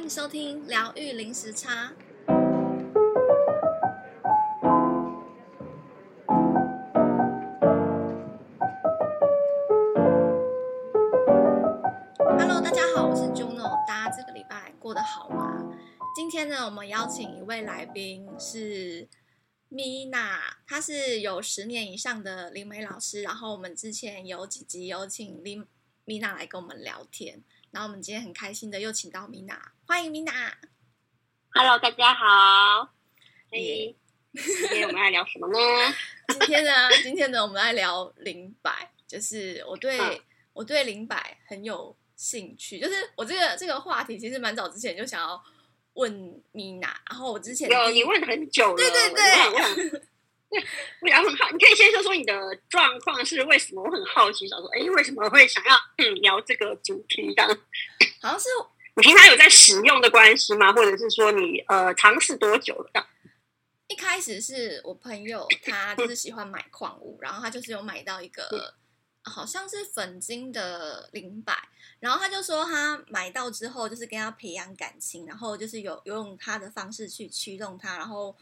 欢迎收听疗愈零时差。Hello，大家好，我是 Juno，大家这个礼拜过得好吗？今天呢，我们邀请一位来宾是 Mina，她是有十年以上的灵媒老师，然后我们之前有几集有请林 Mina 来跟我们聊天。然后我们今天很开心的又请到 Mina，欢迎 Mina。Hello，大家好。嘿，今天我们来聊什么呢？今天呢，今天呢，我们来聊灵摆，就是我对、嗯、我对灵摆很有兴趣，就是我这个这个话题其实蛮早之前就想要问 Mina，然后我之前有你问很久了，对对对。我也很好，你可以先说说你的状况是为什么？我很好奇，想说，哎，为什么会想要嗯聊这个主题？这样，好像是 你平常有在使用的关系吗？或者是说你呃尝试多久了？一开始是我朋友，他就是喜欢买矿物，然后他就是有买到一个好像是粉晶的灵摆，然后他就说他买到之后就是跟他培养感情，然后就是有有用他的方式去驱动他，然后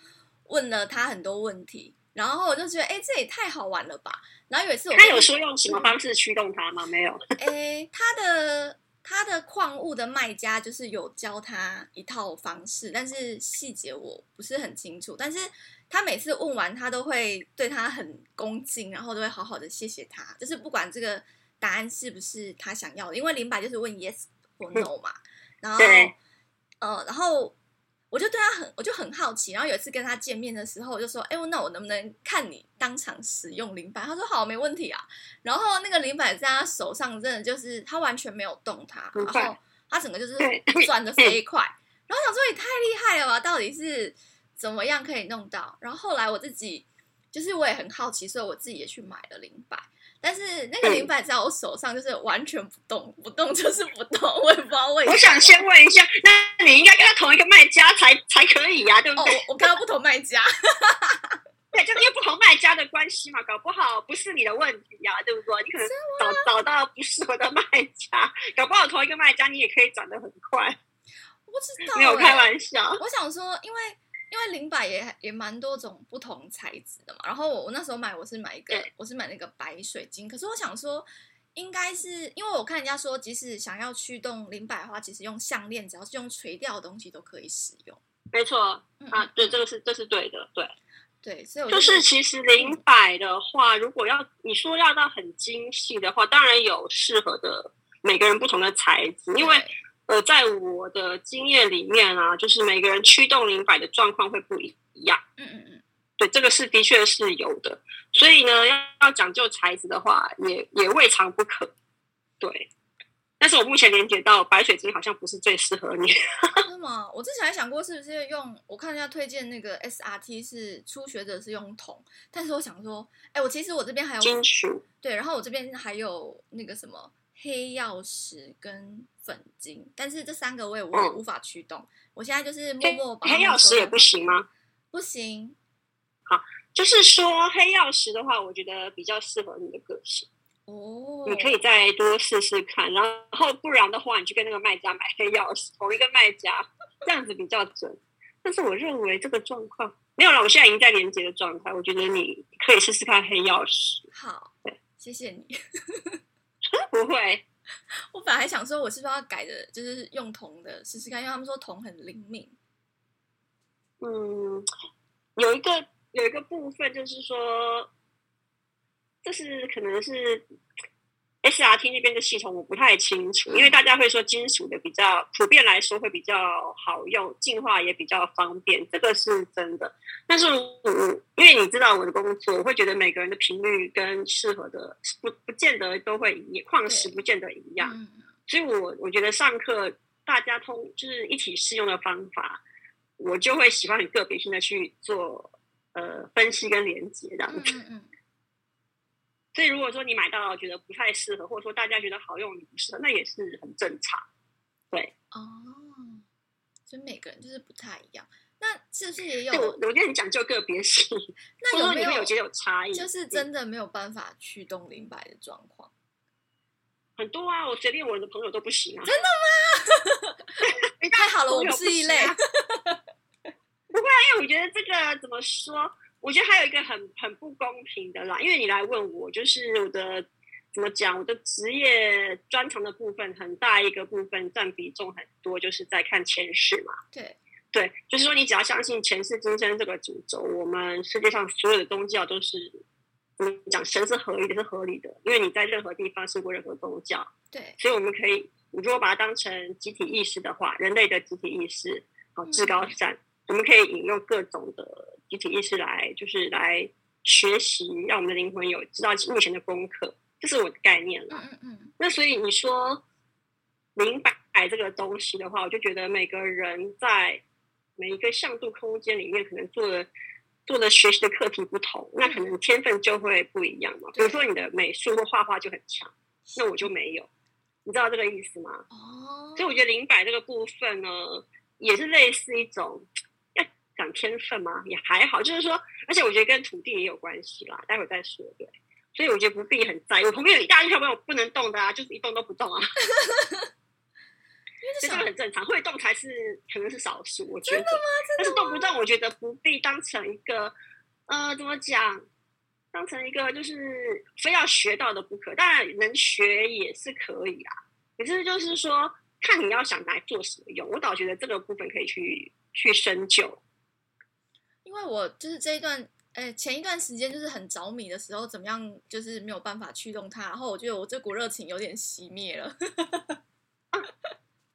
问了他很多问题。然后我就觉得，哎，这也太好玩了吧！然后有一次我，他有说用什么方式驱动他吗？没有。哎，他的他的矿物的卖家就是有教他一套方式，但是细节我不是很清楚。但是他每次问完，他都会对他很恭敬，然后都会好好的谢谢他，就是不管这个答案是不是他想要的，因为灵摆就是问 yes 或 no 嘛。然后，呃，然后。我就对他很，我就很好奇。然后有一次跟他见面的时候，我就说：“哎，那我能不能看你当场使用灵摆？”他说：“好，没问题啊。”然后那个灵摆在他手上，真的就是他完全没有动它，然后他整个就是转的飞快。然后想说也太厉害了吧？到底是怎么样可以弄到？然后后来我自己就是我也很好奇，所以我自己也去买了灵摆。但是那个灵摆在我手上就是完全不动，不动就是不动，我也不知道为什么。我想先问一下，那你应该跟他同一个卖家才才可以呀、啊，对不对？哦、我跟他不同卖家，对，就是因为不同卖家的关系嘛，搞不好不是你的问题呀、啊，对不对？你可能找找到不适合的卖家，搞不好同一个卖家你也可以转得很快。我不知道，没有开玩笑。我想说，因为。因为零摆也也蛮多种不同材质的嘛，然后我我那时候买我是买一个，我是买那个白水晶，可是我想说，应该是因为我看人家说，即使想要驱动零百的话，其实用项链，只要是用垂吊的东西都可以使用。没错，啊，对，这个是这是对的，对对，所以我就是其实零百的话，如果要你说要到很精细的话，当然有适合的每个人不同的材质，因为。呃，在我的经验里面啊，就是每个人驱动灵摆的状况会不一样。嗯嗯嗯，对，这个是的确是有的。所以呢，要要讲究材质的话，也也未尝不可。对，但是我目前连接到白水晶好像不是最适合你。是吗？我之前还想过是不是用，我看人家推荐那个 SRT 是初学者是用铜，但是我想说，哎，我其实我这边还有金属，对，然后我这边还有那个什么。黑曜石跟粉晶，但是这三个我也无、嗯、无法驱动。我现在就是默默把黑曜石也不行吗？不行。好，就是说黑曜石的话，我觉得比较适合你的个性哦。你可以再多试试看，然后不然的话，你去跟那个卖家买黑曜石，同一个卖家，这样子比较准。但是我认为这个状况没有了，我现在已经在连接的状态，我觉得你可以试试看黑曜石。好，对，谢谢你。不会，我本来还想说，我是不是要改的，就是用铜的试试看，因为他们说铜很灵敏。嗯，有一个有一个部分就是说，这是可能是。SRT 那边的系统我不太清楚，因为大家会说金属的比较普遍来说会比较好用，净化也比较方便，这个是真的。但是，我，因为你知道我的工作，我会觉得每个人的频率跟适合的不不见得都会一样，矿石不见得一样，所以我我觉得上课大家通就是一起适用的方法，我就会喜欢很个别性的去做呃分析跟连接这样子。嗯嗯所以，如果说你买到觉得不太适合，或者说大家觉得好用，你不适合，那也是很正常。对哦，所以每个人就是不太一样。那是不是也有？我我觉得很讲究个别性。那有没有，有觉得有差异？就是真的没有办法驱动灵摆的状况。很多啊，我随便我的朋友都不行啊。真的吗？太好了，我们是一类。不会啊，因为我觉得这个怎么说？我觉得还有一个很很不公平的啦，因为你来问我，就是我的怎么讲，我的职业专长的部分很大一个部分占比重很多，就是在看前世嘛。对对，就是说你只要相信前世今生这个主轴，我们世界上所有的宗教都是怎么讲，神是合理的，是合理的，因为你在任何地方受过任何宗教。对，所以我们可以，你如果把它当成集体意识的话，人类的集体意识，好，至高善。嗯我们可以引用各种的集体意识来，就是来学习，让我们的灵魂有知道目前的功课，这是我的概念了。嗯嗯。那所以你说灵摆这个东西的话，我就觉得每个人在每一个向度空间里面，可能做的做的学习的课题不同，那可能天分就会不一样嘛。比如说你的美术或画画就很强，那我就没有，你知道这个意思吗？哦。所以我觉得灵摆这个部分呢，也是类似一种。讲天分吗？也还好，就是说，而且我觉得跟土地也有关系啦。待会再说，对。所以我觉得不必很在意。我旁边有一大堆小朋友不能动的啊，就是一动都不动啊。这个很正常，会动才是可能是少数，我觉得。但是动不动，我觉得不必当成一个呃，怎么讲？当成一个就是非要学到的不可。当然能学也是可以啊。可是就是说，看你要想拿来做什么用。我倒觉得这个部分可以去去深究。因为我就是这一段，哎，前一段时间就是很着迷的时候，怎么样，就是没有办法驱动它，然后我觉得我这股热情有点熄灭了。啊，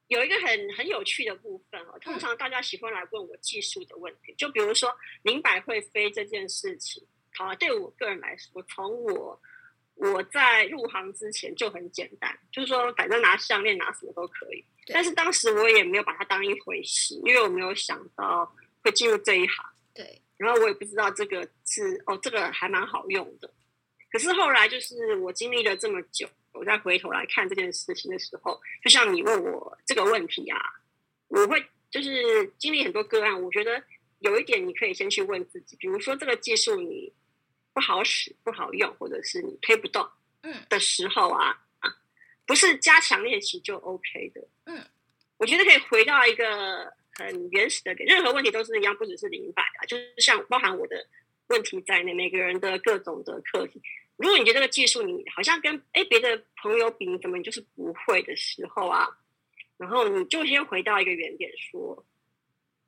有一个很很有趣的部分哦，通常大家喜欢来问我技术的问题，就比如说灵摆会飞这件事情，好啊，对我个人来说，从我我在入行之前就很简单，就是说反正拿项链拿什么都可以，但是当时我也没有把它当一回事，因为我没有想到会进入这一行。对，然后我也不知道这个是哦，这个还蛮好用的。可是后来就是我经历了这么久，我再回头来看这件事情的时候，就像你问我这个问题啊，我会就是经历很多个案，我觉得有一点你可以先去问自己，比如说这个技术你不好使、不好用，或者是你推不动，嗯的时候啊啊，不是加强练习就 OK 的，嗯，我觉得可以回到一个。很原始的，任何问题都是一样，不只是零摆啊，就是像包含我的问题在内，每个人的各种的课题。如果你觉得这个技术你好像跟哎别的朋友比，你怎么你就是不会的时候啊，然后你就先回到一个原点，说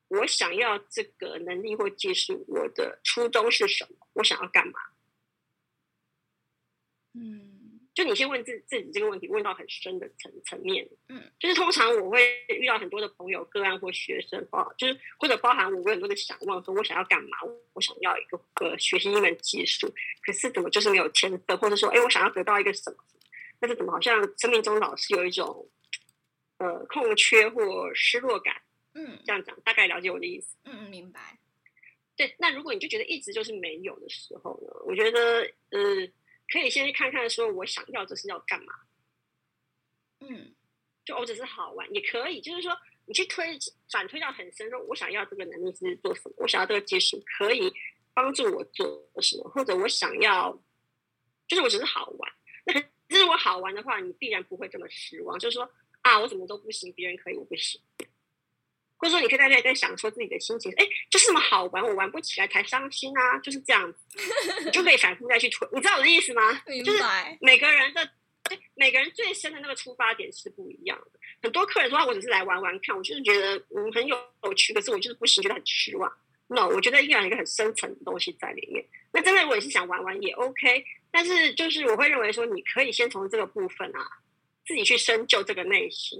我想要这个能力或技术，我的初衷是什么？我想要干嘛？嗯。就你先问自自己这个问题，问到很深的层层面，嗯，就是通常我会遇到很多的朋友、个案或学生，包就是或者包含我，我很多的想望，说我想要干嘛？我想要一个个学习一门技术，可是怎么就是没有天分，或者说，哎，我想要得到一个什么？但是怎么好像生命中老是有一种呃空缺或失落感？嗯，这样讲大概了解我的意思。嗯嗯，明白。对，那如果你就觉得一直就是没有的时候呢？我觉得，呃。可以先去看看，说我想要这是要干嘛？嗯，就我只是好玩也可以，就是说你去推反推到很深，说我想要这个能力是做什么？我想要这个技术可以帮助我做什么？或者我想要，就是我只是好玩。那可是我好玩的话，你必然不会这么失望。就是说啊，我怎么都不行，别人可以，我不行。或者说，你可以在家里在想说自己的心情，哎，就是这么好玩，我玩不起来才伤心啊，就是这样子，你就可以反复再去推。你知道我的意思吗？就是每个人的，每个人最深的那个出发点是不一样的。很多客人说，我只是来玩玩看，我就是觉得嗯很有趣，可是我就是不行，觉得很失望。No，我觉得依然有一个很深层的东西在里面。那真的我也是想玩玩也 OK，但是就是我会认为说，你可以先从这个部分啊，自己去深究这个内心。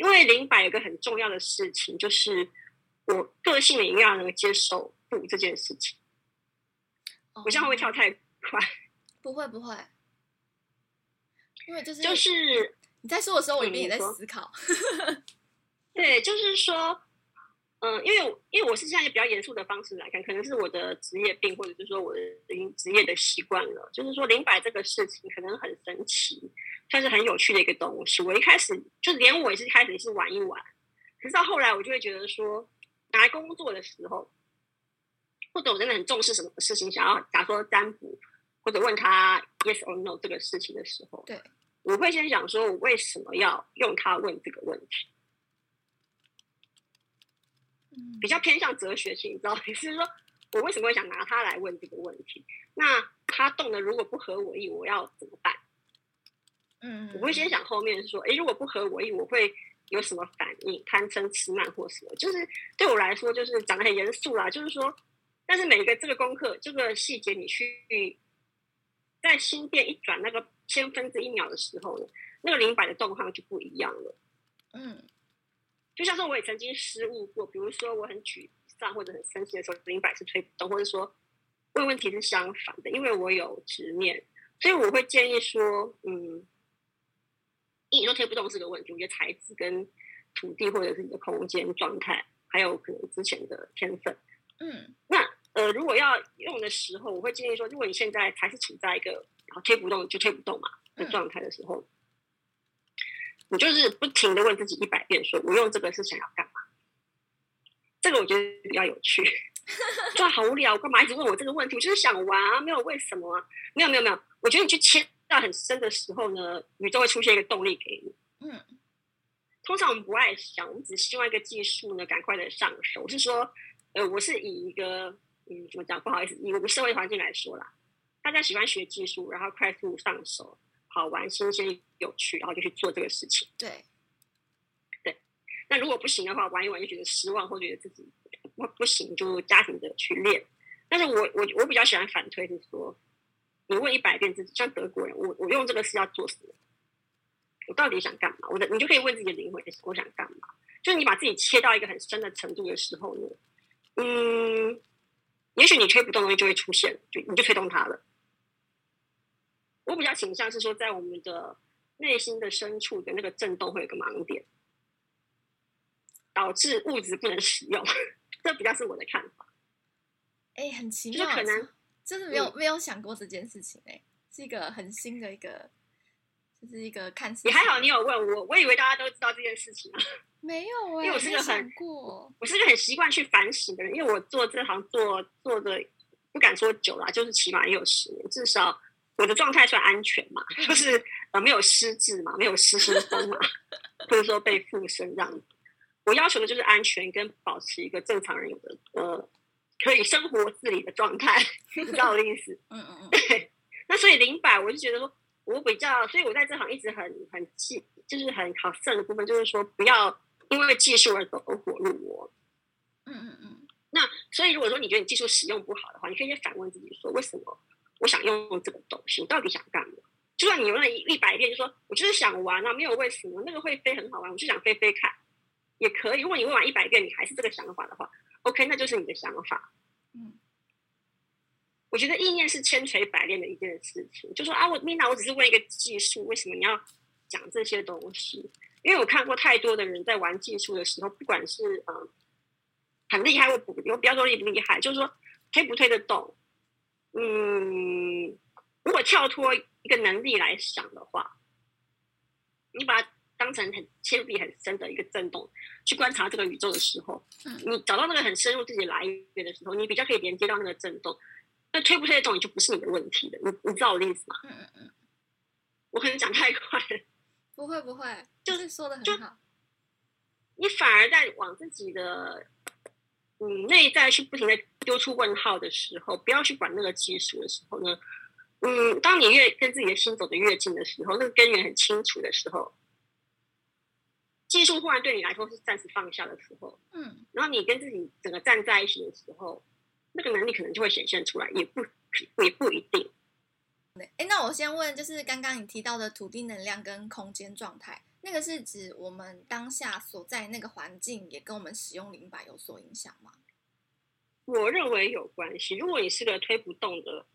因为灵摆有个很重要的事情，就是我个性里一样能够接受不这件事情。我这样会不会跳太快？不会不会，因为就是就是你在说的时候，我里面也在思考。对，就是说。嗯，因为因为我是现在比较严肃的方式来看，可能是我的职业病，或者是说我的职业的习惯了。就是说，灵摆这个事情可能很神奇，算是很有趣的一个东西。我一开始就连我也是开始也是玩一玩，可是到后来我就会觉得说，拿来工作的时候，或者我真的很重视什么事情，想要假如说占卜，或者问他 yes or no 这个事情的时候，对，我会先想说，我为什么要用它问这个问题？比较偏向哲学性，你知道吗？就是说我为什么会想拿它来问这个问题？那它动的如果不合我意，我要怎么办？嗯，我会先想后面说，哎，如果不合我意，我会有什么反应？贪嗔痴慢或什么？就是对我来说，就是讲得很严肃啦。就是说，但是每一个这个功课，这个细节，你去在心电一转那个千分之一秒的时候呢，那个灵摆的动向就不一样了。嗯，就像说我也曾经失误过，比如说我很沮丧或者很生气的时候，灵摆是推不动，或者说问问题是相反的，因为我有执念，所以我会建议说，嗯。你说推不动是个问题，我觉得材质跟土地或者是你的空间状态，还有可能之前的天分，嗯，那呃，如果要用的时候，我会建议说，如果你现在还是处在一个然后推不动就推不动嘛的状态的时候，嗯、你就是不停的问自己一百遍，说我用这个是想要干嘛？这个我觉得比较有趣，就好无聊，干嘛一直问我这个问题？我就是想玩啊，没有为什么啊，没有没有没有，我觉得你去切。到很深的时候呢，宇宙会出现一个动力给你。嗯，通常我们不爱想，我们只希望一个技术呢赶快的上手。我是说，呃，我是以一个嗯，怎么讲？不好意思，以我们社会环境来说啦，大家喜欢学技术，然后快速上手，好玩、新鲜、有趣，然后就去做这个事情。对，对。那如果不行的话，玩一玩就觉得失望，或觉得自己不不行，就加紧的去练。但是我我我比较喜欢反推，是说。你问一百遍自己，像德国人，我我用这个是要做什么？我到底想干嘛？我的你就可以问自己的灵魂，我想干嘛？就是你把自己切到一个很深的程度的时候呢，嗯，也许你推不动东西就会出现，就你就推动它了。我比较倾向是说，在我们的内心的深处的那个震动会有个盲点，导致物质不能使用。这比较是我的看法。哎、欸，很奇妙，就是可能。真的没有、嗯、没有想过这件事情哎、欸，是一个很新的一个，就是一个看似。你还好，你有问我，我以为大家都知道这件事情啊。没有哎、欸，因为我是个很过，我是个很习惯去反省的人，因为我做这行做做的不敢说久了，就是起码也有十年，至少我的状态算安全嘛，就是呃没有失智嘛，没有失心疯 嘛，或者说被附身这样子。我要求的就是安全跟保持一个正常人有的呃。可以生活自理的状态，你知道我的意思？嗯嗯嗯。对，那所以零百，我就觉得说，我比较，所以我在这行一直很很记，就是很好胜的部分，就是说不要因为技术而走火入魔。嗯嗯嗯。那所以如果说你觉得你技术使用不好的话，你可以先反问自己说，为什么我想用这个东西？我到底想干嘛？就算你用了一一百遍，就说我就是想玩啊，没有为什么，那个会飞很好玩，我就想飞飞看，也可以。如果你问完一百遍，你还是这个想法的话。OK，那就是你的想法。嗯，我觉得意念是千锤百炼的一件事情。就说啊，我 Mina，我只是问一个技术，为什么你要讲这些东西？因为我看过太多的人在玩技术的时候，不管是嗯很厉害或不，我不要说厉不厉害，就是说推不推得动。嗯，如果跳脱一个能力来想的话，你把它。当成很切入很深的一个震动，去观察这个宇宙的时候，嗯，你找到那个很深入自己来源的时候，你比较可以连接到那个震动。那推不推得动，也就不是你的问题了。你你知道我的意思吗？嗯嗯嗯。我可能讲太快了。不会不会，就是说的很好。你反而在往自己的嗯内在去不停的丢出问号的时候，不要去管那个技术的时候呢，嗯，当你越跟自己的心走得越近的时候，那个根源很清楚的时候。技术忽然对你来说是暂时放下的时候，嗯，然后你跟自己整个站在一起的时候，那个能力可能就会显现出来，也不也不一定。哎，那我先问，就是刚刚你提到的土地能量跟空间状态，那个是指我们当下所在那个环境也跟我们使用灵摆有所影响吗？我认为有关系。如果你是个推不动的。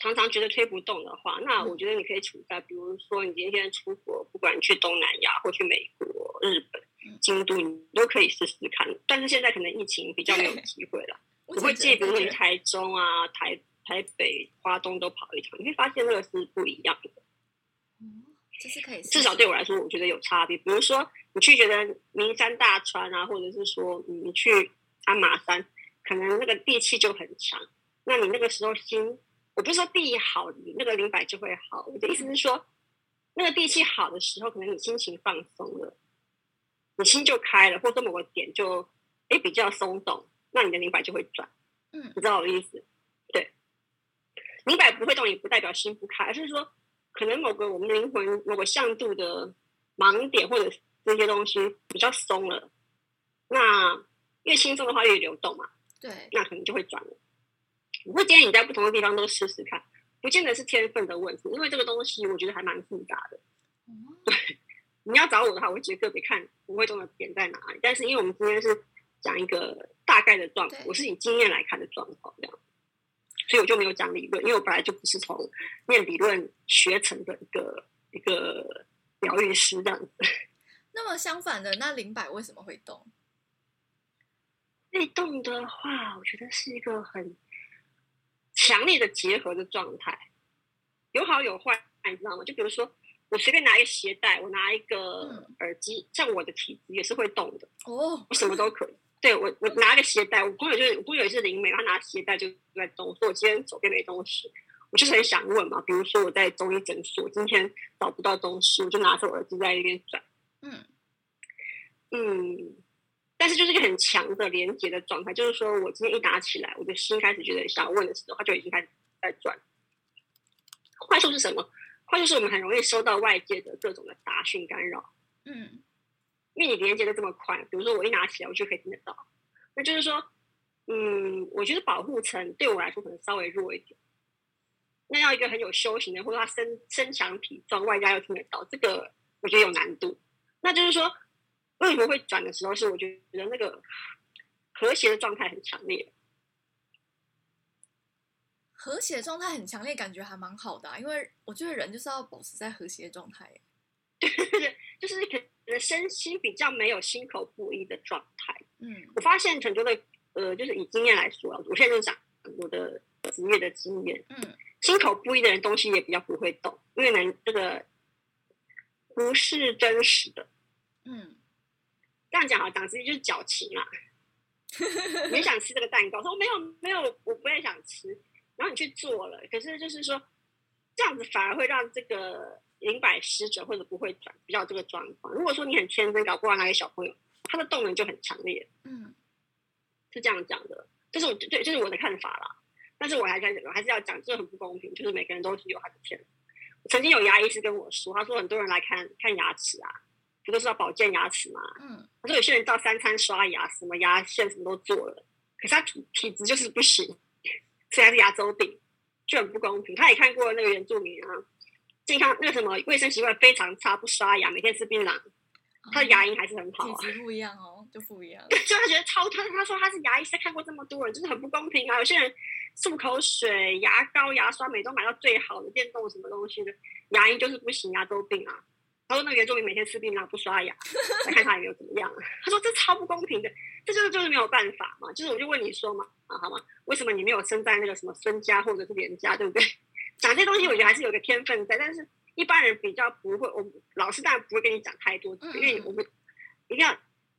常常觉得推不动的话，那我觉得你可以处在，比如说你今天出国，不管你去东南亚或去美国、日本、京都，你都可以试试看。但是现在可能疫情比较没有机会了，我会建议，比如说你台中啊、台台北、花东都跑一场，你会发现那个是不一样的。嗯，这是可以，至少对我来说，我觉得有差别。比如说你去觉得名山大川啊，或者是说你去鞍马山，可能那个地气就很强，那你那个时候心。我不是说地好，你那个灵摆就会好。我的意思是说，那个地气好的时候，可能你心情放松了，你心就开了，或者某个点就哎比较松动，那你的灵摆就会转。嗯，你知道我的意思？对，灵摆不会动，也不代表心不开，而是说可能某个我们灵魂某个向度的盲点或者这些东西比较松了，那越轻松的话越流动嘛。对，那可能就会转了。我会建议你在不同的地方都试试看，不见得是天分的问题，因为这个东西我觉得还蛮复杂的。嗯、对，你要找我的话，我会直接个别看不会中的点在哪里。但是因为我们今天是讲一个大概的状况，我是以经验来看的状况这样，所以我就没有讲理论，因为我本来就不是从念理论学成的一个一个疗愈师这样子。那么相反的，那灵摆为什么会动？被动的话，我觉得是一个很强烈的结合的状态，有好有坏，你知道吗？就比如说，我随便拿一个鞋带，我拿一个耳机，嗯、像我的体质也是会动的哦，我什么都可以。对我，我拿一个鞋带，我朋友就是我朋友也是灵媒，他拿鞋带就在动。说我今天手边没东西，我就是很想问嘛。比如说我在中医诊所，今天找不到东西，我就拿着耳机在那边转。嗯嗯。但是就是一个很强的连接的状态，就是说我今天一打起来，我的心开始觉得想要问的时候，它就已经开始在转。快速是什么？快速是我们很容易收到外界的各种的杂讯干扰。嗯，因为你连接的这么快，比如说我一拿起来，我就可以听得到。那就是说，嗯，我觉得保护层对我来说可能稍微弱一点。那要一个很有修行的，或者他身身强体壮，外加又听得到，这个我觉得有难度。那就是说。为什么会转的时候，是我觉得那个和谐的状态很强烈，和谐状态很强烈，感觉还蛮好的啊。因为我觉得人就是要保持在和谐状态，对对对，就是可能身心比较没有心口不一的状态。嗯，我发现很多的呃，就是以经验来说，我现在就讲我的职业的经验。嗯，心口不一的人，东西也比较不会动，因为呢，这个不是真实的。嗯。这样讲啊，讲直接就是矫情啦。你想吃这个蛋糕，说没有没有，我不太想吃。然后你去做了，可是就是说，这样子反而会让这个灵摆失者或者不会转，比较这个状况。如果说你很天真，搞不好那个小朋友，他的动能就很强烈。嗯，是这样讲的，这是我对，这是我的看法啦。但是我还在我还是要讲，这很不公平，就是每个人都是有他的天。曾经有牙医师跟我说，他说很多人来看看牙齿啊。不都是要保健牙齿嘛？嗯，他说有些人到三餐刷牙，什么牙线什么都做了，可是他体体质就是不行，所以还是牙周病，就很不公平。他也看过那个原住民啊，健康那个什么卫生习惯非常差，不刷牙，每天吃槟榔，他的牙龈还是很好啊。体质不一样哦，就不一样。对，就他觉得超他他说他是牙医，他看过这么多人，就是很不公平啊。有些人漱口水、牙膏、牙刷，每都买到最好的电动什么东西的，牙龈就是不行，牙周病啊。他说：“那个原住民每天吃槟榔不刷牙，来看他有没有怎么样。”他说：“这超不公平的，这就是就是没有办法嘛。就是我就问你说嘛，啊好吗？为什么你没有生在那个什么孙家或者是连家，对不对？讲这些东西，我觉得还是有个天分在，但是一般人比较不会。我们老师当然不会跟你讲太多，因为我们一定要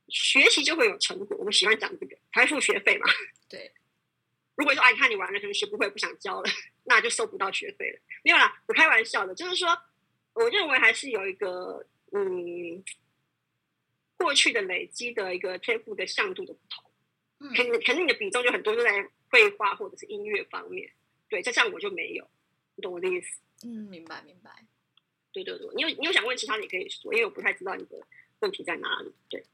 学习就会有成果。我们喜欢讲这个，才付学费嘛。对。如果说哎，看你玩了，可能学不会，不想教了，那就收不到学费了。没有啦，我开玩笑的，就是说。”我认为还是有一个嗯，过去的累积的一个天赋的向度的不同，嗯，肯肯定你的比重就很多就在绘画或者是音乐方面，对，这像我就没有，你懂我的意思？嗯，明白明白。对对对，你有你有想问其他，你可以说，因为我不太知道你的问题在哪里。对，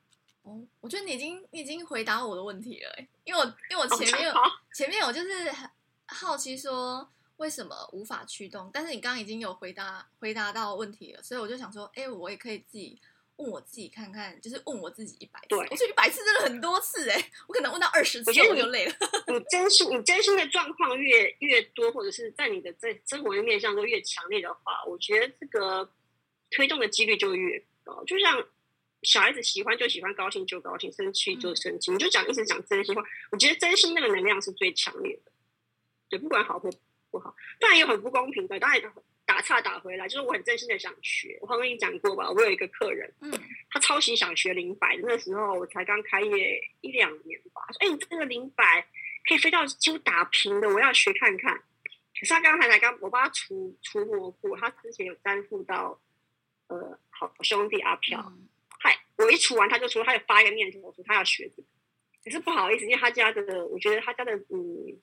哦，我觉得你已经你已经回答我的问题了，因为我因为我前面有前面我就是很好奇说。为什么无法驱动？但是你刚刚已经有回答回答到问题了，所以我就想说，哎，我也可以自己问我自己看看，就是问我自己一百次。对，我说一百次真的很多次哎，我可能问到二十次我就累了。你真心你真心的状况越越多，或者是在你的在生活的面向都越强烈的话，我觉得这个推动的几率就越高。就像小孩子喜欢就喜欢，高兴就高兴，生气就生气，嗯、你就讲一直讲真心话。我觉得真心那个能量是最强烈的，对，不管好或。不好，当然也很不公平的。当然打岔打回来，就是我很真心的想学。我刚跟你讲过吧，我有一个客人，嗯，他超级想学零摆。那时候我才刚开业一两年吧，他说：“哎、欸，你这个零摆可以飞到几乎打平的，我要学看看。”可是他刚才才刚我帮他除除魔过，他之前有担负到呃好兄弟阿飘，嗨、嗯，我一除完他就说他有发一个念头，我说他要学这个。可是不好意思，因为他家的，我觉得他家的嗯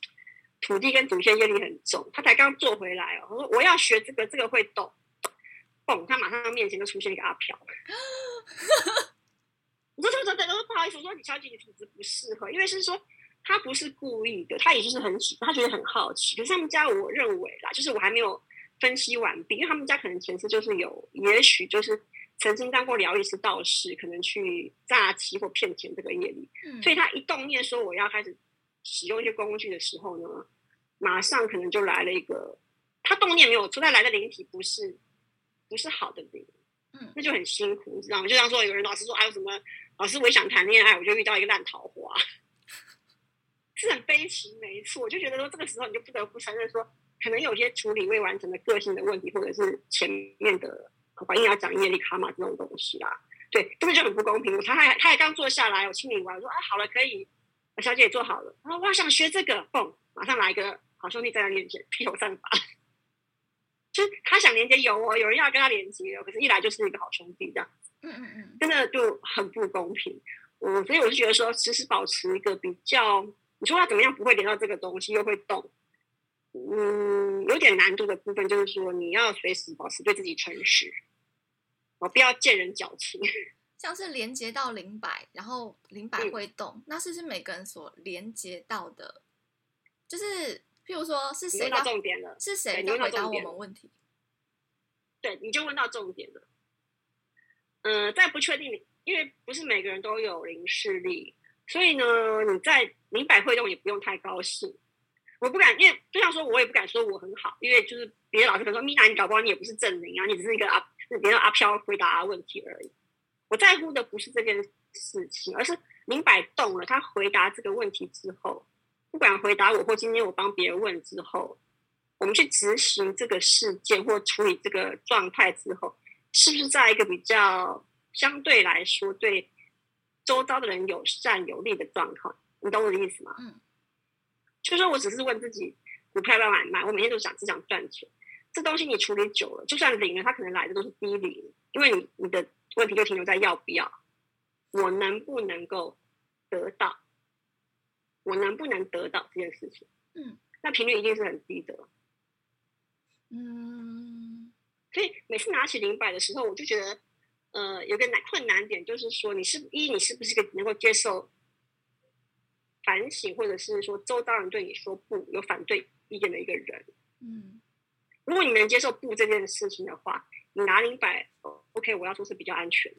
土地跟祖先业力很重。他才刚做回来哦，我说我要学这个，这个会动，嘣，他马上面前就出现一个阿飘。我说这个真的，我说不好意思，我说你小姐你体质不适合，因为是说他不是故意的，他也就是很喜，他觉得很好奇。可是他们家，我认为啦，就是我还没有分析完毕，因为他们家可能前世就是有，也许就是。曾经当过疗愈师、道士，可能去诈欺或骗钱这个业力，嗯、所以他一动念说我要开始使用一些工具的时候呢，马上可能就来了一个，他动念没有出，他来的灵体不是不是好的灵，嗯，那就很辛苦，你知道吗？就像说有人老师说哎有什么，老师我也想谈恋爱，我就遇到一个烂桃花，是很悲情，没错，我就觉得说这个时候你就不得不承认说，可能有些处理未完成的个性的问题，或者是前面的。我硬要讲业力卡玛这种东西啦，对，这个就很不公平。他还他还刚坐下来，我清理完，我说啊，好了，可以，小姐也做好了。他说我想学这个，嘣，马上来一个好兄弟在他面前披头散发，就是他想连接有哦，有人要跟他连接哦，可是一来就是一个好兄弟这样，嗯嗯嗯，真的就很不公平。嗯，所以我是觉得说，时时保持一个比较，你说他怎么样不会连到这个东西，又会动。嗯，有点难度的部分就是说，你要随时保持对自己诚实，哦，不要见人矫情。像是连接到零百，然后零百会动，嗯、那是不是每个人所连接到的？就是譬如说，是谁？问到重点了，是谁回答我们问题？对，你就问到重点了。嗯、呃，在不确定，因为不是每个人都有零视力，所以呢，你在零百会动也不用太高兴。我不敢，因为就像说，我也不敢说我很好，因为就是别的老师可能说，米娜，你搞不好你也不是正灵啊，你只是一个阿，是别人阿飘回答问题而已。我在乎的不是这件事情，而是明摆动了，他回答这个问题之后，不管回答我或今天我帮别人问之后，我们去执行这个事件或处理这个状态之后，是不是在一个比较相对来说对周遭的人友善有利的状况？你懂我的意思吗？嗯。就说我只是问自己，股票要买卖，我每天都想只想赚钱。这东西你处理久了，就算零了，它可能来的都是低零，因为你你的问题就停留在要不要，我能不能够得到，我能不能得到这件事情，嗯，那频率一定是很低的，嗯，所以每次拿起灵摆的时候，我就觉得，呃，有个难困难点就是说，你是一，你是不是个能够接受。反省，或者是说周遭人对你说不，有反对意见的一个人，嗯，如果你能接受不这件事情的话，你拿零摆，OK，我要说是比较安全。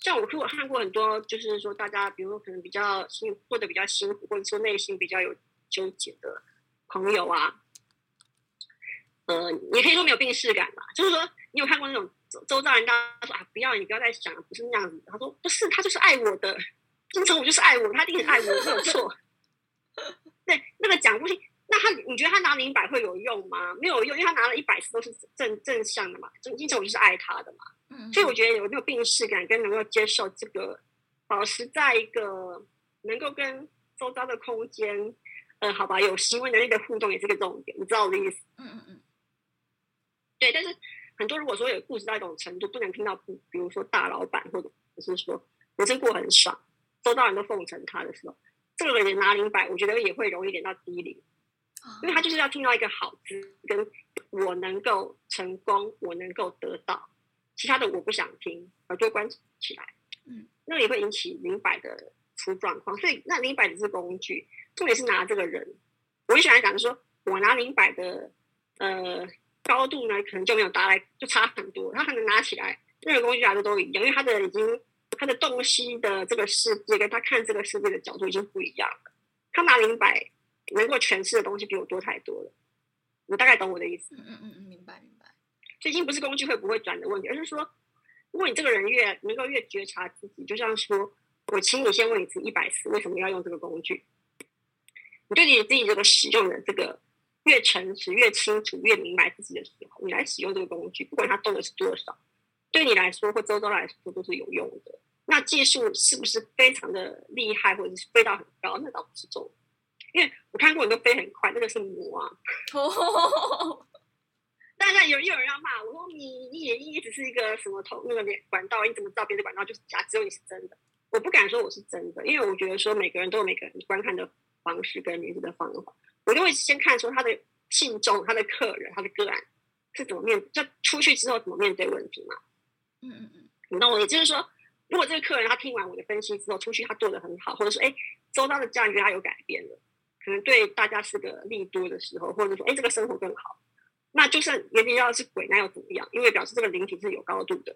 像我如果看过很多，就是说大家，比如说可能比较辛，过得比较辛苦，或者说内心比较有纠结的朋友啊，呃，也可以说没有病识感吧。就是说，你有看过那种周遭人大家说啊，不要，你不要再想了，不是那样子。他说不是，他就是爱我的。金城武就是爱我，他一定很爱我，没有错。对，那个讲故事，那他你觉得他拿零百会有用吗？没有用，因为他拿了一百次都是正正向的嘛。因此我就是爱他的嘛。嗯，所以我觉得有没有病识感，跟能够接受这个，保持在一个能够跟周遭的空间，呃，好吧，有行为能力的互动也是个重点，你知道我的意思？嗯嗯嗯。对，但是很多如果说有固执到一种程度，不能听到不，比如说大老板或者是说人生过很爽。周遭人都奉承他的时候，这个人拿零百，我觉得也会容易点到低灵，因为他就是要听到一个好字，跟我能够成功，我能够得到，其他的我不想听，耳朵关起来，嗯，那也会引起灵摆的出状况。所以那灵摆只是工具，重点是拿这个人。我很喜欢讲说，我拿灵摆的呃高度呢，可能就没有达来，就差很多。他可能拿起来，任何工具拿的都一样，因为他的已经。他的洞悉的这个世界，跟他看这个世界的角度已经不一样了。他拿灵摆能够诠释的东西比我多太多了。你大概懂我的意思？嗯嗯嗯，明白明白。最近不是工具会不会转的问题，而是说，如果你这个人越能够越觉察自己，就像说，我请你先问一次一百次，为什么要用这个工具？你对你自己这个使用的这个越诚实、越清楚、越明白自己的时候，你来使用这个工具，不管它动的是多少，对你来说或周周来说都是有用的。那技术是不是非常的厉害，或者是飞到很高？那倒不是重点，因为我看过很多飞很快，那个是魔啊。哦。但是有有人要骂我说，你你也一直是一个什么头那个管道，你怎么知道别的管道就是假？只有你是真的？我不敢说我是真的，因为我觉得说每个人都有每个人观看的方式跟理解的方法，我就会先看说他的信众、他的客人、他的个案是怎么面，就出去之后怎么面对问题嘛。嗯嗯嗯，你懂我，也就是说，如果这个客人他听完我的分析之后出去，他做的很好，或者说哎，周遭的家人对他有改变了，可能对大家是个利多的时候，或者说哎，这个生活更好。那就算原来要是鬼，那又怎么样？因为表示这个灵体是有高度的。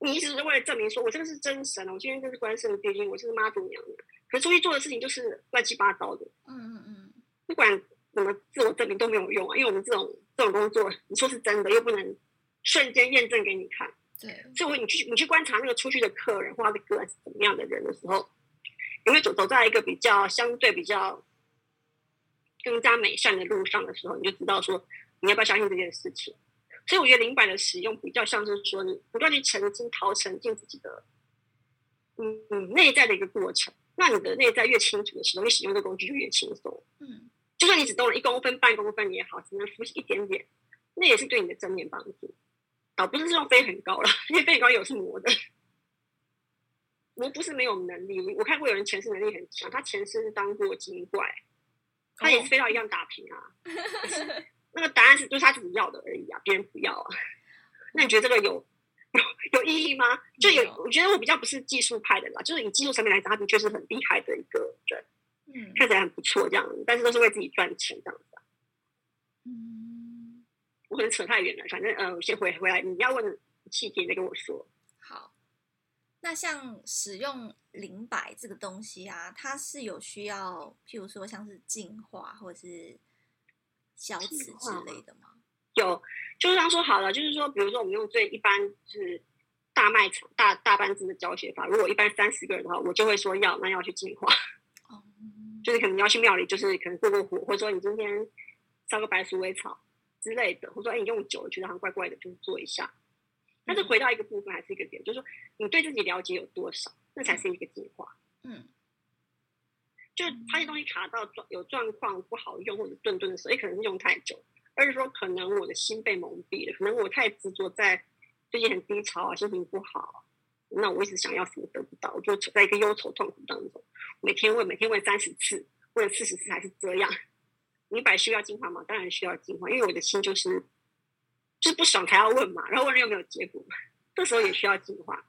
你一直是为了证明说，我这个是真神，我今天就是关圣帝君，我是妈祖娘娘。可是出去做的事情就是乱七八糟的。嗯嗯嗯。不管怎么自我证明都没有用啊，因为我们这种这种工作，你说是真的，又不能瞬间验证给你看。对。所以，你去你去观察那个出去的客人或他的个怎么样的人的时候，你会走走在一个比较相对比较更加美善的路上的时候，你就知道说。你要不要相信这件事情？所以我觉得灵摆的使用比较像是说，你不断去沉浸、陶沉浸自己的，嗯嗯，内在的一个过程。那你的内在越清楚的时候，你使用这个工具就越轻松。嗯，就算你只动了一公分、半公分也好，只能浮起一点点，那也是对你的正面帮助。倒不是这种飞很高了，因为飞很高有是磨的，魔不是没有能力。我看过有人前世能力很强，他前世是当过精怪，他也是飞到一样打平啊。哦那个答案是，就是他自己要的而已啊，别人不要啊。那你觉得这个有有有意义吗？就有，我觉得我比较不是技术派的啦，就是以技术层面来讲，他的确是很厉害的一个人，嗯，看起来很不错这样子，但是都是为自己赚钱这样子。嗯，我可能扯太远了，反正呃，我先回回来，你要问的细节再跟我说。好，那像使用灵摆这个东西啊，它是有需要，譬如说像是净化或者是。消磁之类的吗？有，就是这样说好了，就是说，比如说我们用最一般就是大卖场大大班制的教学法，如果一般三十个人的话，我就会说要那要去净化，哦，就是可能你要去庙里，就是可能过过火，或者说你今天烧个白鼠尾草之类的，或者说哎你用久了觉得好像怪怪的，就是做一下。但是回到一个部分还是一个点，就是说你对自己了解有多少，那才是一个进化。嗯。就是发现东西卡到状有状况不好用或者顿顿的时候，也可能是用太久，而是说可能我的心被蒙蔽了，可能我太执着在最近很低潮啊，心情不好，那我一直想要什么得不到，我就处在一个忧愁痛苦当中，每天问，每天问三十次，问了四十次还是这样。你摆需要净化吗？当然需要净化，因为我的心就是就是不爽才要问嘛，然后问了又没有结果，这时候也需要净化。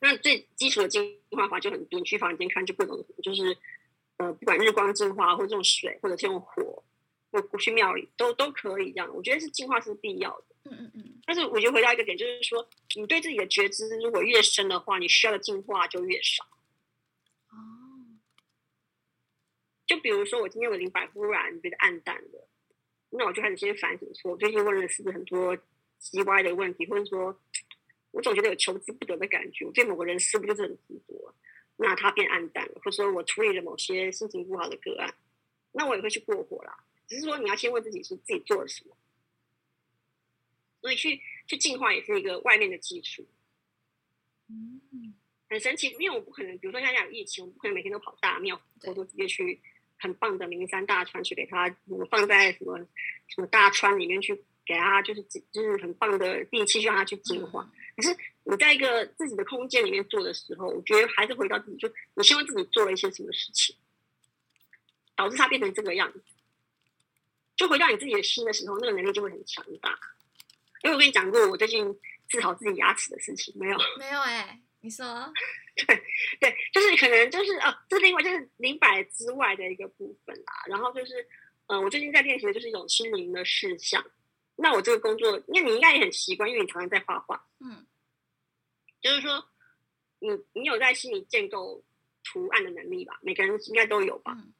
那最基础的净化法就很多，你去房间看就各种，就是呃，不管日光净化，或者用水，或者是用火，或不去庙里都都可以这样。我觉得是净化是必要的。嗯嗯嗯。但是我觉得回到一个点，就是说，你对自己的觉知如果越深的话，你需要的净化就越少。哦。就比如说，我今天我灵摆忽然觉得暗淡了，那我就开始先反省说，我最近问了是不是很多奇怪的问题，或者说。我总觉得有求之不得的感觉，我对某个人是不是就是很执着？那他变暗淡了，或者说我处理了某些心情不好的个案，那我也会去过火啦。只是说你要先问自己，是自己做了什么。所以去去净化也是一个外面的基础。嗯，很神奇，因为我不可能，比如说现在有疫情，我不可能每天都跑大庙，或者直接去很棒的名山大川去给他，我放在什么什么大川里面去。给他就是就是很棒的地气，让他去净化。可是你在一个自己的空间里面做的时候，我觉得还是回到自己，就你希望自己做了一些什么事情，导致他变成这个样子。就回到你自己的心的时候，那个能力就会很强大。因为我跟你讲过，我最近治好自己牙齿的事情，没有？没有哎、欸，你说？对 对，就是可能就是哦，这是另外就是灵摆之外的一个部分啦。然后就是嗯、呃，我最近在练习的就是一种心灵的事项。那我这个工作，因为你应该也很习惯，因为你常常在画画。嗯，就是说，你你有在心里建构图案的能力吧？每个人应该都有吧？嗯。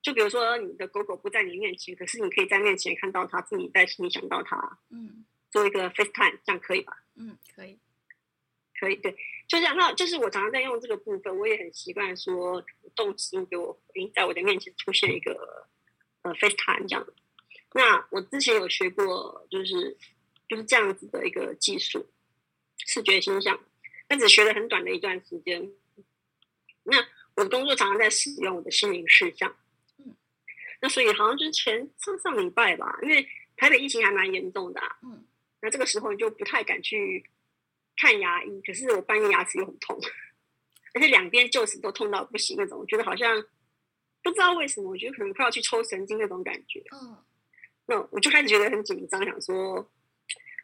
就比如说，你的狗狗不在你面前，可是你可以在面前看到它，自己在心里想到它。嗯。做一个 FaceTime，这样可以吧？嗯，可以，可以，对，就这样。那就是我常常在用这个部分，我也很习惯说，动词给我回应，在我的面前出现一个呃 FaceTime 这样。那我之前有学过，就是就是这样子的一个技术，视觉形象，但只学了很短的一段时间。那我的工作常常在使用我的心灵视像，嗯，那所以好像就是前上上礼拜吧，因为台北疫情还蛮严重的，啊，嗯，那这个时候你就不太敢去看牙医，可是我半夜牙齿又很痛，而且两边臼齿都痛到不行那种，我觉得好像不知道为什么，我觉得可能快要去抽神经那种感觉。嗯，那我就开始觉得很紧张，想说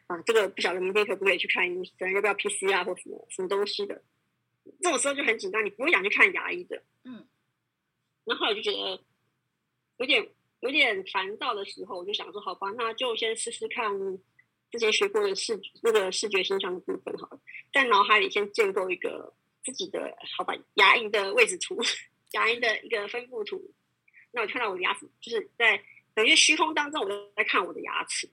啊，这个不晓得明天可不可以去看医生，要不要 PCR 或什么什么东西的。这种时候就很紧张，你不会想去看牙医的。嗯，然后我就觉得有点有点烦躁的时候，我就想说，好吧，那就先试试看之前学过的视那个视觉形象的部分，好了，在脑海里先建构一个自己的好吧牙龈的位置图，牙龈的一个分布图。那我看到我的牙齿，就是在等于虚空当中，我在看我的牙齿。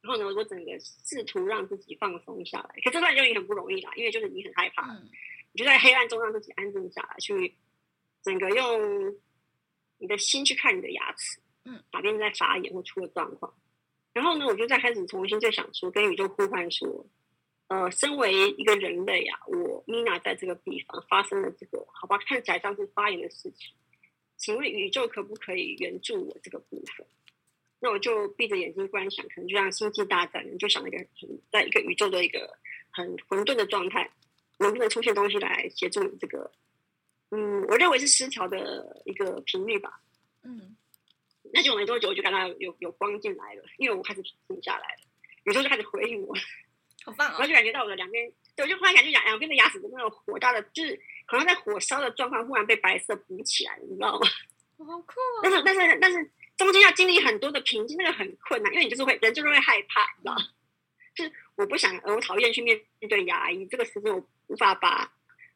然后呢，我整个试图让自己放松下来，可这段就已经很不容易啦，因为就是你很害怕，嗯、你就在黑暗中让自己安静下来，去整个用你的心去看你的牙齿，嗯，哪边在发炎或出了状况。然后呢，我就再开始重新再想说，跟宇宙呼唤说，呃，身为一个人类啊，我 Mina 在这个地方发生了这个，好吧，看起来像是发炎的事情，请问宇宙可不可以援助我这个部分？那我就闭着眼睛观想，可能就像星际大战，你就想了一个很在一个宇宙的一个很混沌的状态，能不能出现东西来协助你这个？嗯，我认为是失调的一个频率吧。嗯，那就没多久，我就感到有有光进来了，因为我开始停下来了，有时候就开始回应我，好棒哦！然后就感觉到我的两边，对，我就忽然感觉两两边的牙齿的那种火大的，就是好像在火烧的状况，忽然被白色补起来了，你知道吗？好酷哦！但是但是但是。中间要经历很多的平静，那个很困难，因为你就是会人就是会害怕，你知道吗？就是我不想，我讨厌去面对牙医，这个时间我无法把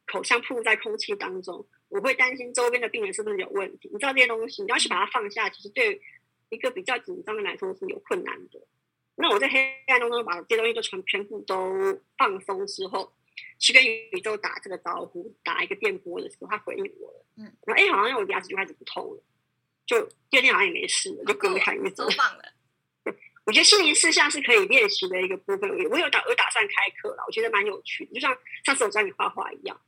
口腔暴露在空气当中，我会担心周边的病人是不是有问题。你知道这些东西，你要去把它放下，其实对一个比较紧张的来说是有困难的。那我在黑暗当中把这些东西都全全部都放松之后，去跟宇宙打这个招呼，打一个电波的时候，他回应我了，嗯，然后哎，好像我牙齿就开始不痛了。就第二天好像也没事了，就不用看医生。棒了！我觉得心灵事项是可以练习的一个部分。我有打，我打算开课了，我觉得蛮有趣的。就像上次我教你画画一样，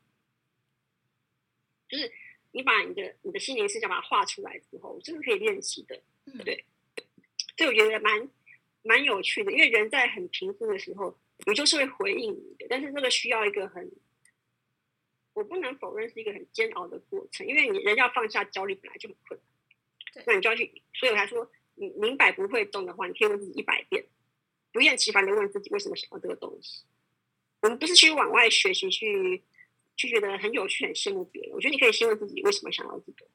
就是你把你的你的心灵思想把它画出来之后，这是可以练习的，对不对？所以我觉得蛮蛮有趣的，因为人在很平复的时候，你就是会回应你的。但是这个需要一个很，我不能否认是一个很煎熬的过程，因为你人要放下焦虑本来就很困难。对那你就要去，所以我才说，你明白不会动的话，你可以问自己一百遍，不厌其烦的问自己为什么想要这个东西。我们不是去往外学习，去就觉得很有趣、很羡慕别人。我觉得你可以先问自己为什么想要这个，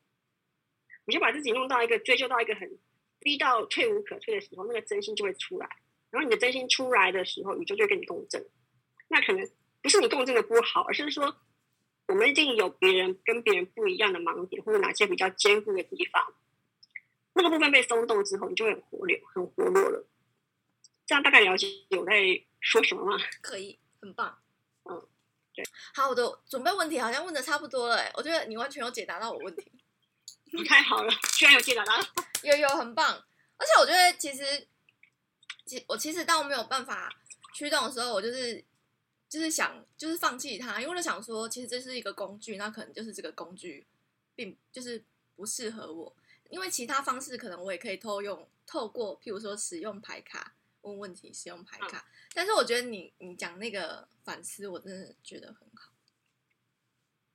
你就把自己弄到一个追究到一个很逼到退无可退的时候，那个真心就会出来。然后你的真心出来的时候，宇宙就会跟你共振。那可能不是你共振的不好，而是说我们一定有别人跟别人不一样的盲点，或者哪些比较坚固的地方。那个部分被松动之后，你就会很活流，很活络了。这样大概了解我在说什么吗？可以，很棒。好，我的准备问题好像问的差不多了，哎，我觉得你完全有解答到我问题。太好了，居然有解答到，有有很棒。而且我觉得其实，其我其实当我没有办法驱动的时候，我就是就是想就是放弃它，因为我就想说，其实这是一个工具，那可能就是这个工具并就是不适合我。因为其他方式可能我也可以偷用，透过譬如说使用牌卡问问题，使用牌卡。嗯、但是我觉得你你讲那个反思，我真的觉得很好。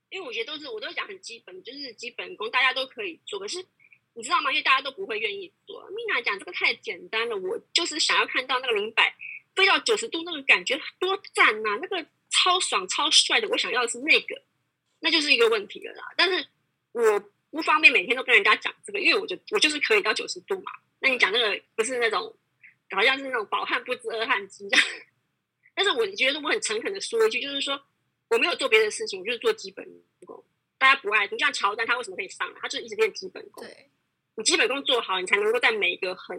因为我觉得都是我都讲很基本，就是基本功，大家都可以做。可是你知道吗？因为大家都不会愿意做。Mina 讲这个太简单了，我就是想要看到那个灵摆飞到九十度那个感觉多赞呐、啊，那个超爽超帅的，我想要的是那个，那就是一个问题了啦。但是我。不方便每天都跟人家讲这个，因为我就我就是可以到九十度嘛。那你讲那个不是那种，好像是那种饱汉不知饿汉饥这样。但是我觉得我很诚恳的说一句，就是说我没有做别的事情，我就是做基本功。大家不爱你，就像乔丹他为什么可以上来？他就是一直练基本功。对，你基本功做好，你才能够在每一个很，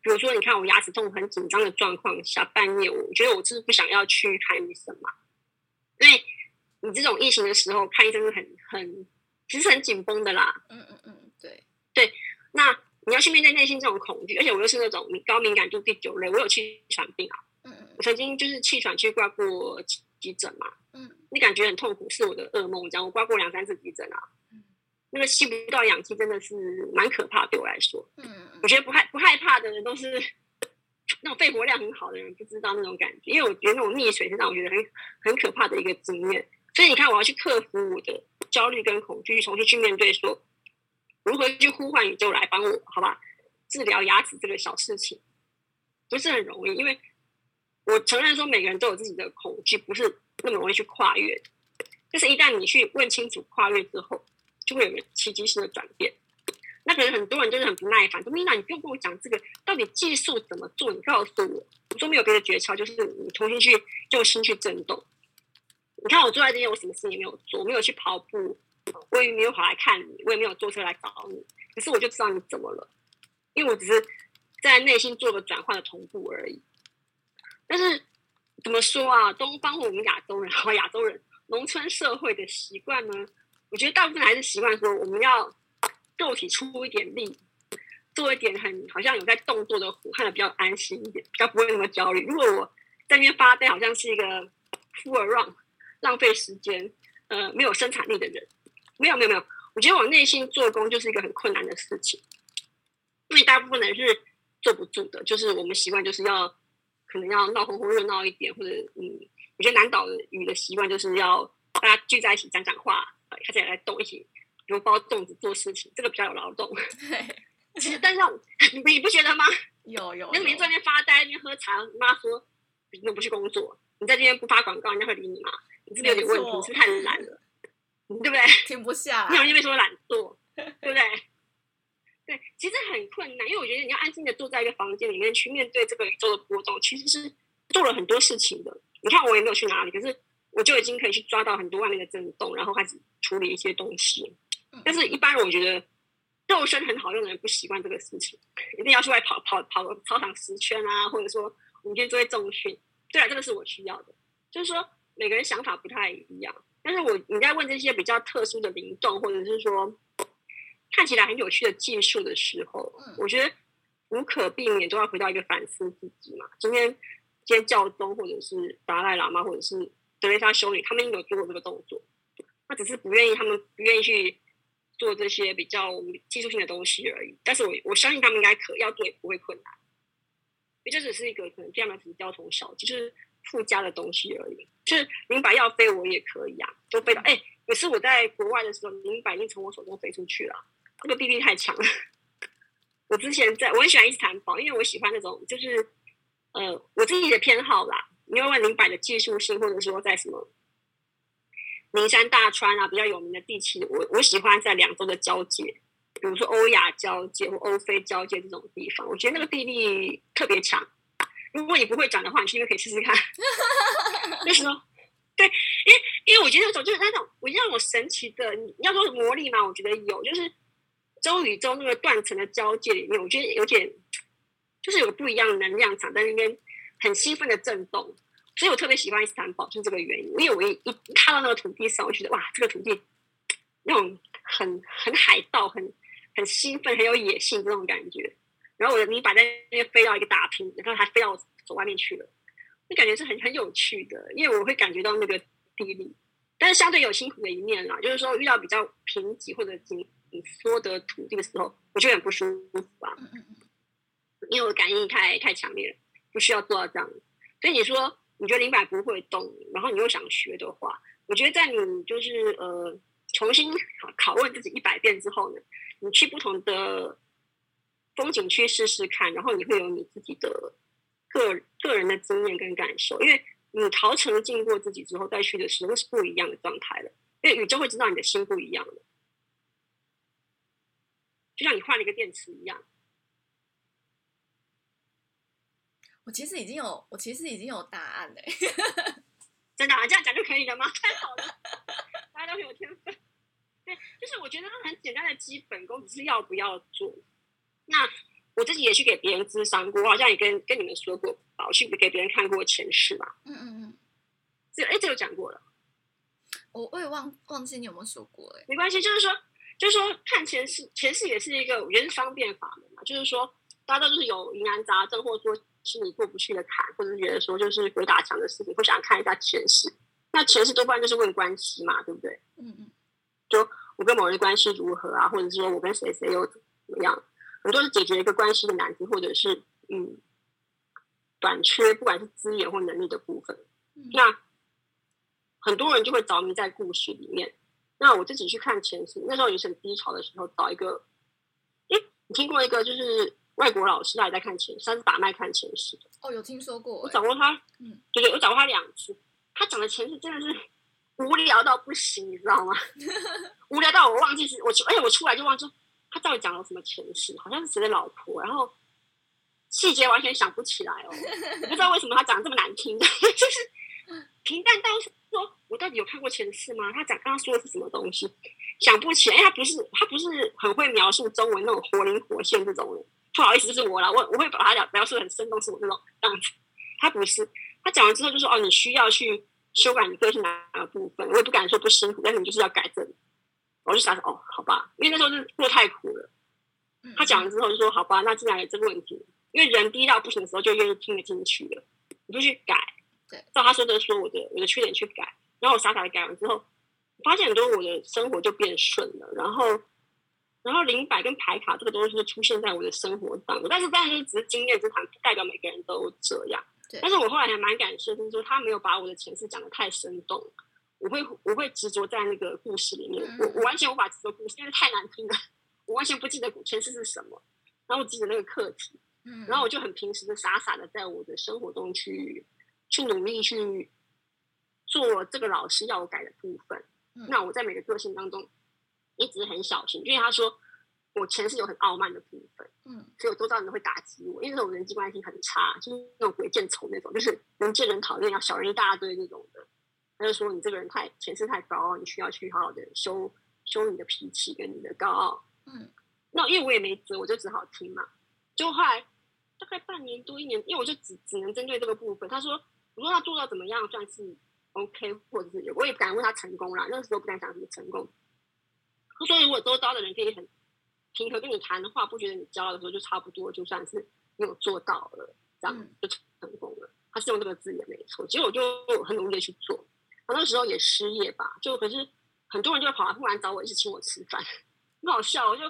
比如说你看我牙齿痛、很紧张的状况下，半夜我觉得我就是不想要去看医生嘛。因为你这种疫情的时候看医生是很很。其实很紧绷的啦，嗯嗯嗯，对对，那你要去面对内心这种恐惧，而且我又是那种高敏感度第九类，我有气喘病啊，嗯嗯，我曾经就是气喘去挂过急诊嘛，嗯，你感觉很痛苦，是我的噩梦，这样我挂过两三次急诊啊，嗯，那个吸不到氧气真的是蛮可怕，对我来说，嗯嗯，我觉得不害不害怕的人都是那种肺活量很好的人不知道那种感觉，因为我觉得那种溺水是让我觉得很很可怕的一个经验。所以你看，我要去克服我的焦虑跟恐惧，去重新去面对，说如何去呼唤宇宙来帮我，好吧？治疗牙齿这个小事情不是很容易，因为我承认说每个人都有自己的恐惧，不是那么容易去跨越。但是，一旦你去问清楚跨越之后，就会有个奇迹性的转变。那可能很多人就是很不耐烦，说米娜，你不用跟我讲这个，到底技术怎么做？你告诉我。我说没有别的诀窍，就是你重新去用心去震动。你看我坐在这边，我什么事也没有做，我没有去跑步，我也没有跑来看你，我也没有坐车来找你。可是我就知道你怎么了，因为我只是在内心做个转换的同步而已。但是怎么说啊？东方我们亚洲人和 亚洲人农村社会的习惯呢？我觉得大部分还是习惯说我们要。肉体出一点力，做一点很好像有在动作的活，看得比较安心一点，比较不会那么焦虑。如果我在那边发呆，好像是一个 fool around，浪费时间，呃，没有生产力的人。没有没有没有，我觉得我内心做工就是一个很困难的事情，因为大部分人是坐不住的。就是我们习惯就是要可能要闹哄哄热闹一点，或者嗯，我觉得南岛语的习惯就是要大家聚在一起讲讲话，开始来动一起。比如包粽子做事情，这个比较有劳动。对，其实但是你你不觉得吗？有有。那你在那边发呆，那边喝茶，你妈说你怎么不去工作？你在这边不发广告，人家会理你吗？你是不是有点问题？你是不是太懒了，对不对？停不下。你好像被说懒惰，对不对？对，其实很困难，因为我觉得你要安静的坐在一个房间里面去面对这个宇宙的波动，其实是做了很多事情的。你看我也没有去哪里，可是我就已经可以去抓到很多外面的震动，然后开始处理一些东西。但是，一般人我觉得肉身很好用的人不习惯这个事情，一定要去外跑跑跑个操场十圈啊，或者说我们今天做些重训。对啊，这个是我需要的。就是说，每个人想法不太一样。但是我你在问这些比较特殊的灵动，或者是说看起来很有趣的技术的时候，我觉得无可避免都要回到一个反思自己嘛。今天，今天教宗或者是达赖喇嘛，或者是德雷莎修女，他们应该有做过这个动作，他只是不愿意，他们不愿意去。做这些比较技术性的东西而已，但是我我相信他们应该可要做也不会困难，也就只是一个可能这样的只是雕虫小技，就是附加的东西而已。就是灵摆要飞，我也可以啊，就飞到哎。可是我在国外的时候，灵摆已经从我手中飞出去了，这个臂力太强了。我之前在我很喜欢伊斯坦堡，因为我喜欢那种就是呃我自己的偏好啦。你要问灵摆的技术性，或者说在什么？名山大川啊，比较有名的地区，我我喜欢在两洲的交界，比如说欧亚交界或欧非交界这种地方，我觉得那个地力特别强。如果你不会讲的话，你去那边可以试试看。为什么？对，因为因为我觉得那种就是那种，我觉得那种神奇的，你要说魔力嘛，我觉得有，就是周与洲那个断层的交界里面，我觉得有点，就是有不一样的能量场在那边很兴奋的震动。所以我特别喜欢伊斯坦堡，就是这个原因。因为我一一看到那个土地上，我觉得哇，这个土地那种很很海盗、很很兴奋、很有野性这种感觉。然后我的泥巴在那边飞到一个大坪，然后还飞到走外面去了，那感觉是很很有趣的。因为我会感觉到那个地利，但是相对有辛苦的一面啦，就是说遇到比较贫瘠或者紧紧缩的土地的时候，我就很不舒服啊。因为我感应太太强烈了，不需要做到这样。所以你说。你觉得灵摆不会动，然后你又想学的话，我觉得在你就是呃重新拷问自己一百遍之后呢，你去不同的风景区试试看，然后你会有你自己的个个人的经验跟感受，因为你逃成经过自己之后再去的时候是不一样的状态了，因为宇宙会知道你的心不一样了，就像你换了一个电池一样。我其实已经有，我其实已经有答案嘞，真的啊？这样讲就可以了吗？太好了，大家都很有天分。对，就是我觉得它很简单的基本功，只是要不要做。那我自己也去给别人咨商过，我好像也跟跟你们说过，我去给别人看过前世嘛。嗯嗯嗯，这哎，这有讲过了。我我也忘忘记你有没有说过哎，没关系，就是说，就是说看前世，前世也是一个我觉得是方便法门嘛，就是说大家都是有疑难杂症，或者说。是你过不去的坎，或者是觉得说就是鬼打墙的事情，会想看一下前世。那前世多半就是问关系嘛，对不对？嗯嗯。就我跟某人关系如何啊，或者是说我跟谁谁又怎么样，很多是解决一个关系的难题，或者是嗯，短缺，不管是资源或能力的部分。嗯、那很多人就会着迷在故事里面。那我自己去看前世，那时候也是很低潮的时候，找一个，诶，你听过一个就是外国老师，他也在看前世，他是把脉看前世。哦，有听说过。我找过他，嗯，对对，我找过他两次。他讲的前世真的是无聊到不行，你知道吗？无聊到我忘记是，我而且我出来就忘记他到底讲了什么前世，好像是谁的老婆，然后细节完全想不起来哦。我不知道为什么他讲的这么难听，就是平淡到说，我到底有看过前世吗？他讲刚刚说的是什么东西？想不起来，因为他不是他不是很会描述中文那种活灵活现这种人。不好意思，就是我啦，我我会把他描描述很生动，是我那种样子。他不是，他讲完之后就说：“哦，你需要去修改你个性哪个部分？”我也不敢说不辛苦，但是你就是要改正。我就想说：“哦，好吧，因为那时候是过太苦了。”他讲完之后就说：“好吧，那既然有这个问题，因为人低到不行的时候就愿意听得进去了，你就去改。”对，照他说的说我的我的缺点去改，然后我傻傻的改完之后，发现很多我的生活就变顺了。然后，然后灵摆跟牌卡这个东西就出现在我的生活当中，但是当然就只是经验之谈，不代表每个人都这样。对，但是我后来还蛮感谢，就是说他没有把我的前世讲的太生动，我会我会执着在那个故事里面，我我完全无法执着故事，因为太难听了，我完全不记得前世是什么，然后我记得那个课题，嗯，然后我就很平时的傻傻的在我的生活中去。去努力去做这个老师要我改的部分。嗯、那我在每个个性当中一直很小心，因为他说我前世有很傲慢的部分，嗯，所以我周遭人会打击我，因为那种人际关系很差，就是那种鬼见愁那种，就是人见人讨厌，要小人一大堆那种的。他就说你这个人太前世太高傲，你需要去好好的修修你的脾气跟你的高傲。嗯，那因为我也没辙，我就只好听嘛。就后来大概半年多一年，因为我就只只能针对这个部分。他说。我说他做到怎么样算是 OK，或者是有，我也不敢问他成功了。那个时候不敢讲什么成功。他说，如果周遭的人可以很平和跟你谈的话，不觉得你骄傲的时候，就差不多就算是你有做到了，这样就成功了。他是用这个字也没错。其实我就很努力的去做。我那时候也失业吧，就可是很多人就会跑来忽然找我，一直请我吃饭，很好笑。我就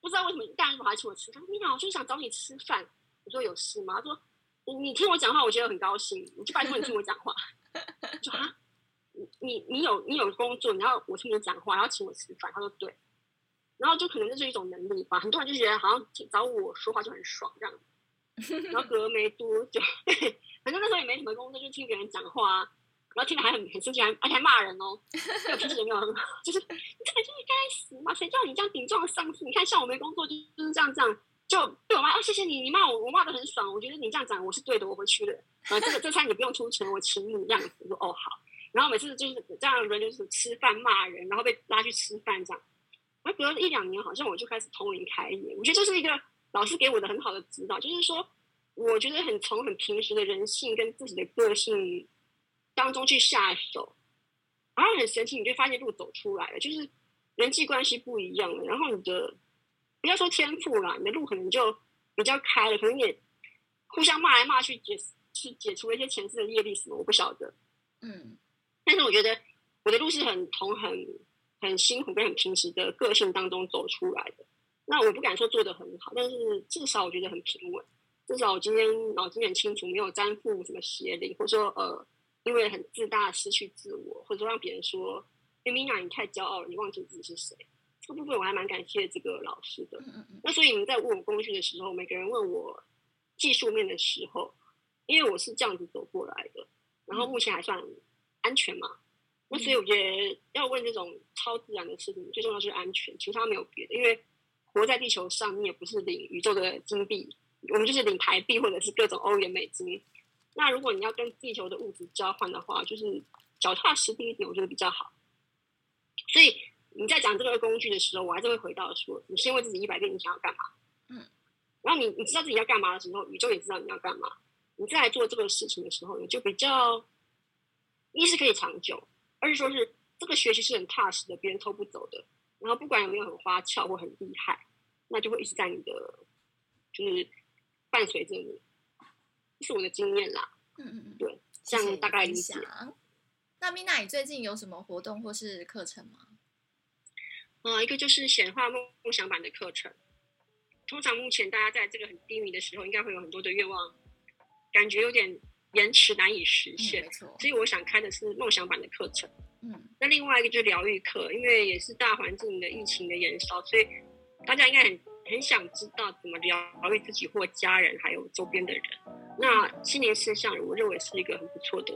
不知道为什么大家跑来请我吃饭。你好，我就想找你吃饭。我说有事吗？他说。你你听我讲话，我觉得很高兴。你就拜托你听我讲话，就啊，你你你有你有工作，你要我听你讲话，然后请我吃饭。他说对，然后就可能这是一种能力吧。很多人就觉得好像找我说话就很爽这样。然后隔没多久，反正那时候也没什么工作，就听别人讲话，然后听得还很很生气，还而且还骂人哦。有脾气也没有，就是你这个就是该死嘛！谁叫你这样顶撞上司？你看像我没工作，就是这样这样。就对我妈哦，谢谢你，你骂我，我骂得很爽。我觉得你这样讲我是对的，我回去了。呃，这个这餐你不用出钱，我请你这样子。我说哦好。然后每次就是这样的人，就是吃饭骂人，然后被拉去吃饭这样。然后隔了一两年，好像我就开始通灵开眼。我觉得这是一个老师给我的很好的指导，就是说，我觉得很从很平时的人性跟自己的个性当中去下手，然后很神奇，你就发现路走出来了，就是人际关系不一样了，然后你的。不要说天赋啦，你的路可能就比较开了，可能也互相骂来骂去解去解除了一些前世的业力什么，我不晓得。嗯，但是我觉得我的路是很从很很辛苦跟很平时的个性当中走出来的。那我不敢说做的很好，但是至少我觉得很平稳。至少我今天脑筋很清楚，没有沾附什么邪灵，或者说呃，因为很自大失去自我，或者说让别人说哎米娜你太骄傲了，你忘记自己是谁。这部分我还蛮感谢这个老师的。那所以你们在问我工具的时候，每个人问我技术面的时候，因为我是这样子走过来的，然后目前还算安全嘛。那所以我觉得要问这种超自然的事情，最重要是安全，其他没有别的。因为活在地球上，你也不是领宇宙的金币，我们就是领台币或者是各种欧元、美金。那如果你要跟地球的物质交换的话，就是脚踏实地一点，我觉得比较好。所以。你在讲这个工具的时候，我还是会回到说，你先问自己一百遍，你想要干嘛？嗯，然后你你知道自己要干嘛的时候，宇宙也知道你要干嘛。你再来做这个事情的时候，你就比较一是可以长久，二是说是这个学习是很踏实的，别人偷不走的。然后不管有没有很花俏或很厉害，那就会一直在你的，就是伴随着你。这是我的经验啦。嗯嗯嗯，对，这样大概理解。那米娜，你最近有什么活动或是课程吗？呃，一个就是显化梦梦想版的课程。通常目前大家在这个很低迷的时候，应该会有很多的愿望感觉有点延迟，难以实现。嗯、所以我想开的是梦想版的课程。嗯。那另外一个就是疗愈课，因为也是大环境的疫情的延烧，所以大家应该很很想知道怎么疗愈自己或家人，还有周边的人。那心灵实相，我认为是一个很不错的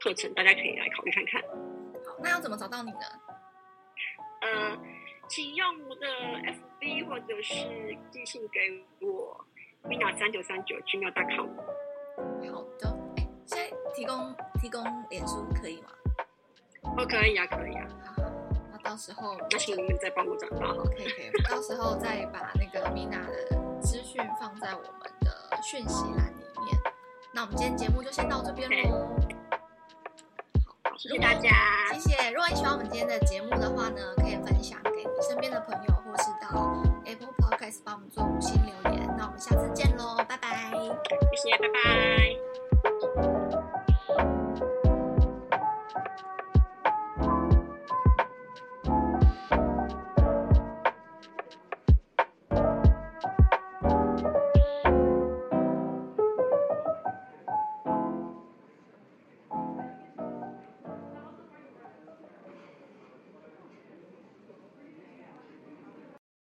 课程，大家可以来考虑看看。好，那要怎么找到你呢？呃，请用我的 FB 或者是寄信给我，Mina 三九三九 gmail.com。好的，哎，现在提供提供脸书可以吗？哦，可以啊，可以啊。到时候请你再帮我转发哈。可以可以，到时候再把那个米娜的资讯放在我们的讯息栏里面。那我们今天节目就先到这边喽。好，谢谢大家，谢谢。如果喜欢我们今天的节目的话呢，可以分享给你身边的朋友，或是到 Apple Podcast 帮我们做五星留言。那我们下次见喽，拜拜，谢谢，拜拜。